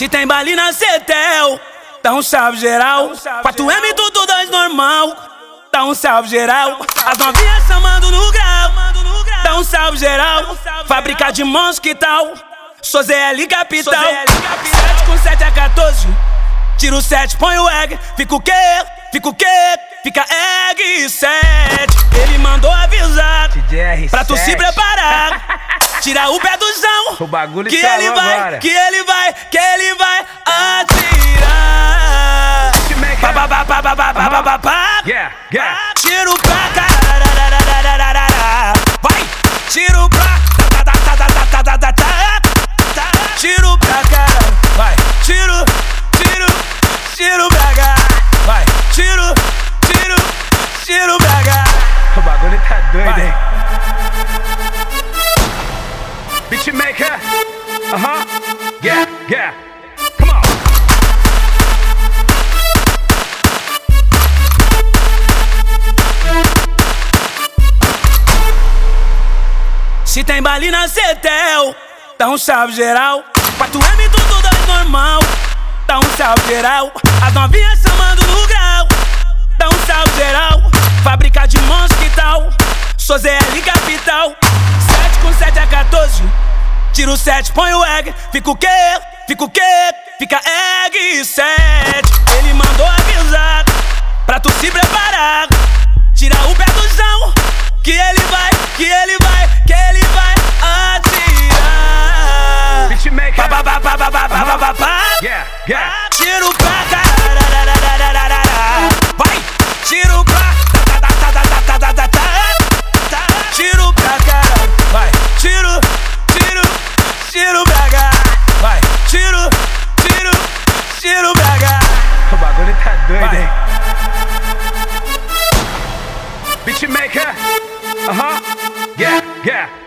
Se tem baile na Cetel, dá um salve geral. 4M tudo dois normal, dá um salve geral. As novinhas chamando no grau, dá um salve geral. Fábrica de mãos que tal? Sou ZL Capital. 7 com 7 a 14. Tira o 7, põe o egg. Fica o quê? Fica o quê? Fica egg 7. Ele mandou avisar pra tu se preparar. Tira o pé do chão. O bagulho que ele vai, agora. que ele vai, que ele vai atirar. Pá, pá, pá, pá, pá, pá, pá, pá, pá. Yeah, yeah. Tiro pra caralho. Vai, tiro pra tá, tá, tá, tá, tá, tá, tá, tá, tá, tá. Tiro pra caralho. Vai, tiro, tiro, tiro pra caralho. Vai, tiro, tiro, tiro pra caralho. O bagulho tá doido, Vai. hein? Beatmaker. Uh-huh. Yeah, yeah. Come on. Se tem baile na Cetel, dá um salve geral. 4M tudo dois normal, dá um salve geral. As novinhas chamando no grau, dá um salve geral. Fábrica de mãos que tal? Sou ZL Capital. 7 com 7 a 14. Tira o 7, põe o egg. Fica o quê? Fica o quê? Fica egg 7. Ele mandou avisar pra tu se preparar. Tira o pé do chão, que ele vai, que ele vai, que ele vai atirar. Beatmaker. Pá, pá, pá, pá, pá, pá, pá, pá, pá, pá. Yeah, yeah. Jamaica. Uh huh. Yeah, yeah.